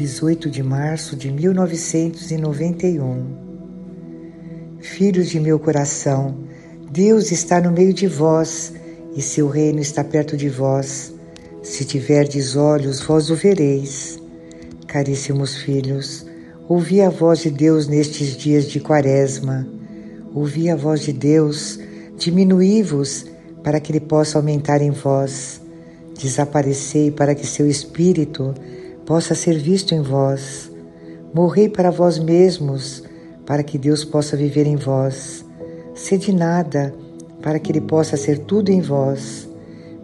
18 de março de 1991. Filhos de meu coração, Deus está no meio de vós e seu reino está perto de vós. Se tiverdes olhos, vós o vereis. Caríssimos filhos, ouvi a voz de Deus nestes dias de Quaresma. Ouvi a voz de Deus, diminuí-vos para que ele possa aumentar em vós. Desaparecei para que seu espírito possa ser visto em vós. Morrei para vós mesmos, para que Deus possa viver em vós. Sede nada, para que Ele possa ser tudo em vós.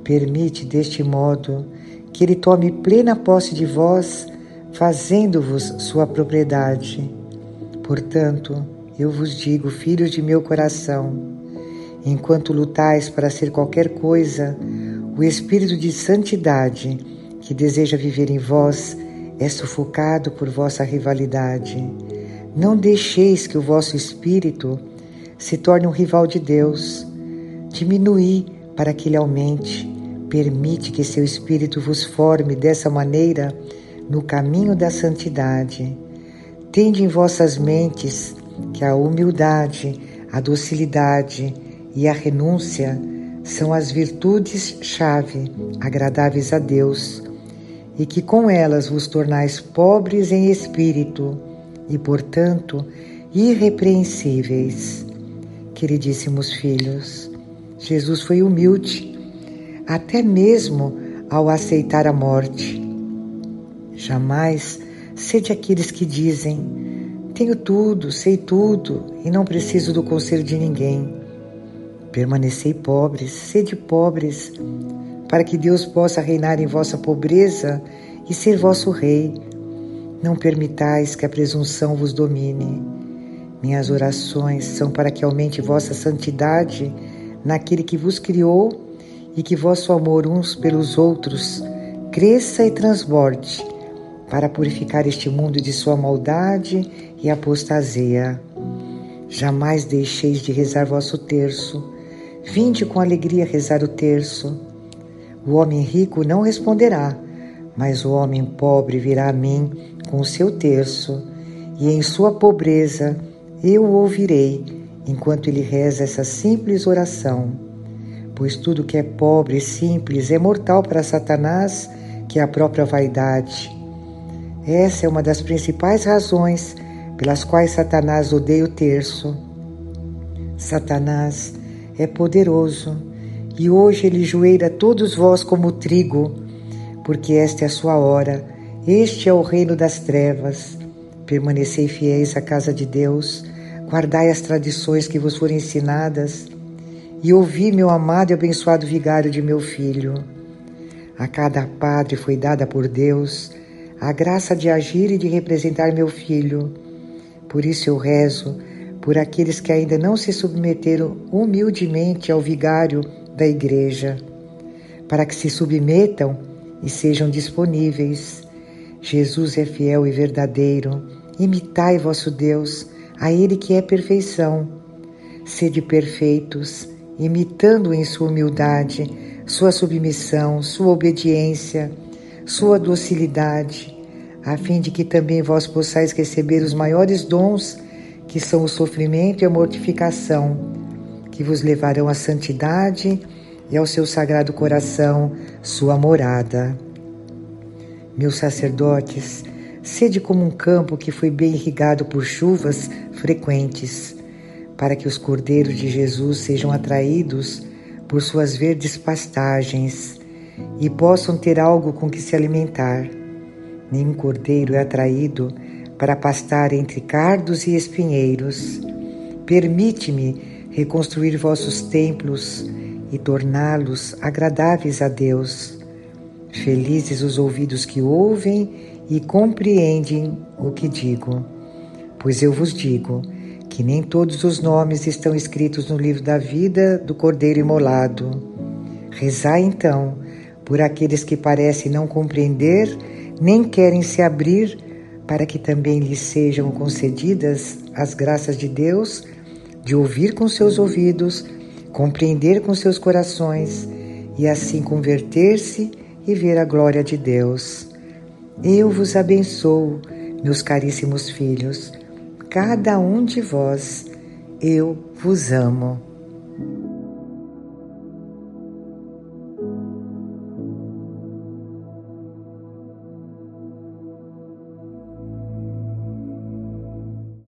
Permite, deste modo, que Ele tome plena posse de vós, fazendo-vos sua propriedade. Portanto, eu vos digo, filhos de meu coração, enquanto lutais para ser qualquer coisa, o Espírito de Santidade, que deseja viver em vós, é sufocado por vossa rivalidade. Não deixeis que o vosso espírito se torne um rival de Deus. Diminui para que ele aumente. Permite que seu espírito vos forme dessa maneira no caminho da santidade. Tende em vossas mentes que a humildade, a docilidade e a renúncia são as virtudes-chave agradáveis a Deus, e que com elas vos tornais pobres em espírito e, portanto, irrepreensíveis. Queridíssimos filhos, Jesus foi humilde, até mesmo ao aceitar a morte. Jamais sede aqueles que dizem: Tenho tudo, sei tudo e não preciso do conselho de ninguém. Permanecei pobres, sede pobres, para que Deus possa reinar em vossa pobreza e ser vosso Rei. Não permitais que a presunção vos domine. Minhas orações são para que aumente vossa santidade naquele que vos criou e que vosso amor uns pelos outros cresça e transborde para purificar este mundo de sua maldade e apostasia. Jamais deixeis de rezar vosso terço Vinde com alegria rezar o terço. O homem rico não responderá, mas o homem pobre virá a mim com o seu terço, e em sua pobreza eu o ouvirei enquanto ele reza essa simples oração. Pois tudo que é pobre e simples é mortal para Satanás, que é a própria vaidade. Essa é uma das principais razões pelas quais Satanás odeia o terço. Satanás é poderoso, e hoje ele joeira todos vós como trigo, porque esta é a sua hora, este é o reino das trevas. Permanecei fiéis à casa de Deus, guardai as tradições que vos foram ensinadas, e ouvi, meu amado e abençoado vigário de meu filho. A cada padre foi dada por Deus a graça de agir e de representar meu filho. Por isso eu rezo por aqueles que ainda não se submeteram humildemente ao vigário da Igreja, para que se submetam e sejam disponíveis. Jesus é fiel e verdadeiro. Imitai vosso Deus, a Ele que é perfeição. Sede perfeitos, imitando em sua humildade, sua submissão, sua obediência, sua docilidade, a fim de que também vós possais receber os maiores dons que são o sofrimento e a mortificação, que vos levarão à santidade e ao seu sagrado coração, sua morada. Meus sacerdotes, sede como um campo que foi bem irrigado por chuvas frequentes, para que os cordeiros de Jesus sejam atraídos por suas verdes pastagens e possam ter algo com que se alimentar. Nenhum cordeiro é atraído para pastar entre cardos e espinheiros. Permite-me reconstruir vossos templos e torná-los agradáveis a Deus. Felizes os ouvidos que ouvem e compreendem o que digo. Pois eu vos digo que nem todos os nomes estão escritos no livro da vida do Cordeiro imolado. Rezai então por aqueles que parecem não compreender nem querem se abrir para que também lhes sejam concedidas as graças de Deus de ouvir com seus ouvidos, compreender com seus corações e assim converter-se e ver a glória de Deus. Eu vos abençoo, meus caríssimos filhos, cada um de vós, eu vos amo.